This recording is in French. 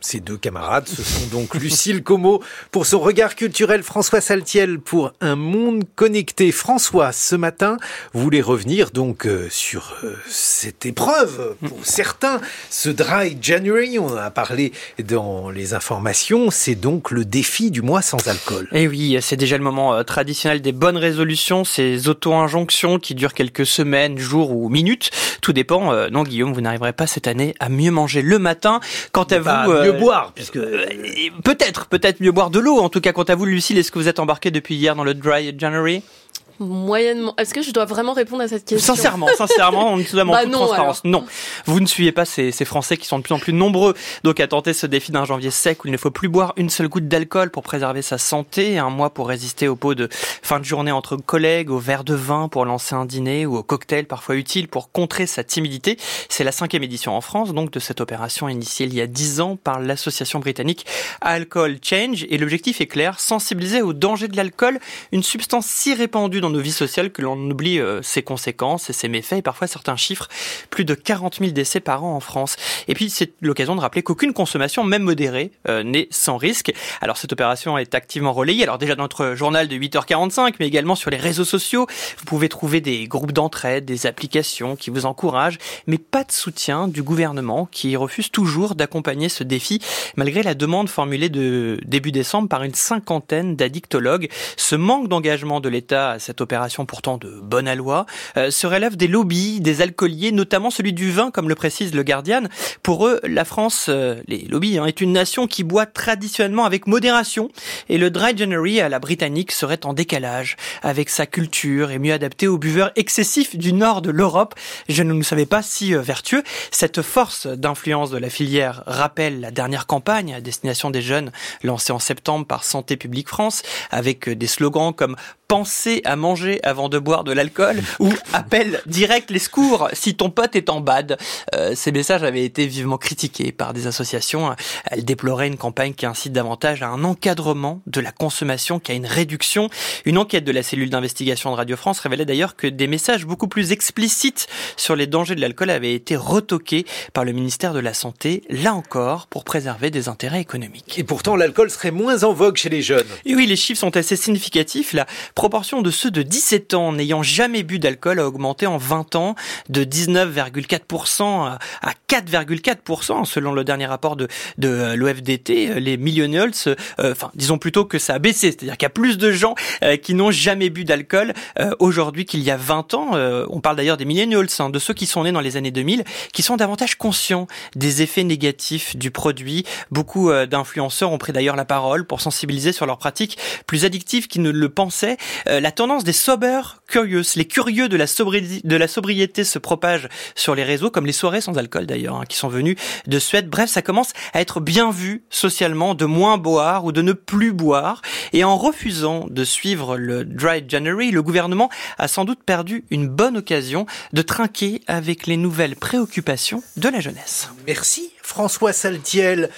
Ces deux camarades, ce sont donc Lucille Como pour son regard culturel, François Saltiel pour Un monde connecté. François, ce matin, voulait revenir donc euh, sur euh, cette épreuve pour certains, ce Dry January, on en a parlé dans les informations, c'est donc le défi du mois sans alcool. Et eh oui, c'est déjà le moment euh, traditionnel des bonnes résolutions, ces auto-injonctions qui durent quelques semaines, jours ou minutes, tout dépend. non Guillaume, vous n'arriverez pas cette année à mieux manger le matin. Quant à vous boire, puisque euh, peut-être, peut-être mieux boire de l'eau. En tout cas, quant à vous, Lucille, est-ce que vous êtes embarqué depuis hier dans le Dry January? Moyennement. Est-ce que je dois vraiment répondre à cette question? Sincèrement, sincèrement, en tout bah non, transparence. Non, vous ne suivez pas ces, ces, Français qui sont de plus en plus nombreux donc à tenter ce défi d'un janvier sec où il ne faut plus boire une seule goutte d'alcool pour préserver sa santé, un mois pour résister au pot de fin de journée entre collègues, au verre de vin pour lancer un dîner ou au cocktail parfois utile pour contrer sa timidité. C'est la cinquième édition en France donc de cette opération initiée il y a dix ans par l'association britannique Alcohol Change et l'objectif est clair, sensibiliser au danger de l'alcool, une substance si répandue nos vies sociales que l'on oublie euh, ses conséquences et ses méfaits et parfois certains chiffres, plus de 40 000 décès par an en France. Et puis c'est l'occasion de rappeler qu'aucune consommation, même modérée, euh, n'est sans risque. Alors cette opération est activement relayée. Alors déjà dans notre journal de 8h45, mais également sur les réseaux sociaux. Vous pouvez trouver des groupes d'entraide, des applications qui vous encouragent, mais pas de soutien du gouvernement qui refuse toujours d'accompagner ce défi malgré la demande formulée de début décembre par une cinquantaine d'addictologues. Ce manque d'engagement de l'État à cette opération pourtant de bonne aloi, euh, se relève des lobbies, des alcooliers, notamment celui du vin, comme le précise le Guardian. Pour eux, la France, euh, les lobbies, hein, est une nation qui boit traditionnellement avec modération, et le Dry January à la britannique serait en décalage avec sa culture et mieux adapté aux buveurs excessifs du nord de l'Europe. Je ne savais pas si euh, vertueux. Cette force d'influence de la filière rappelle la dernière campagne à destination des jeunes lancée en septembre par Santé publique France, avec des slogans comme penser à manger avant de boire de l'alcool ou appelle direct les secours si ton pote est en bad. Euh, ces messages avaient été vivement critiqués par des associations. Elles déploraient une campagne qui incite davantage à un encadrement de la consommation qu'à une réduction. Une enquête de la cellule d'investigation de Radio France révélait d'ailleurs que des messages beaucoup plus explicites sur les dangers de l'alcool avaient été retoqués par le ministère de la Santé, là encore pour préserver des intérêts économiques. Et pourtant l'alcool serait moins en vogue chez les jeunes. Et oui, les chiffres sont assez significatifs. La proportion de ceux de 17 ans n'ayant jamais bu d'alcool a augmenté en 20 ans de 19,4% à 4,4% selon le dernier rapport de, de euh, l'OFDT. Les millennials, euh, enfin disons plutôt que ça a baissé, c'est-à-dire qu'il y a plus de gens euh, qui n'ont jamais bu d'alcool aujourd'hui qu'il y a 20 ans. on parle d'ailleurs des millennials, hein, de ceux qui sont nés dans les années 2000, qui sont davantage conscients des effets négatifs du produit. Beaucoup d'influenceurs ont pris d'ailleurs la parole pour sensibiliser sur leurs pratiques plus addictives qu'ils ne le pensaient. la tendance des sober curieux, les curieux de la, sobriété, se propagent sur les réseaux, comme les soirées sans alcool d'ailleurs, hein, qui sont venues de Suède. Bref, ça commence à être bien vu socialement de moins boire ou de ne plus boire. Et en refusant de suivre le Dry January, le gouvernement a sans doute perdu une bonne occasion de trinquer avec les nouvelles préoccupations de la jeunesse. Merci François Saltiel.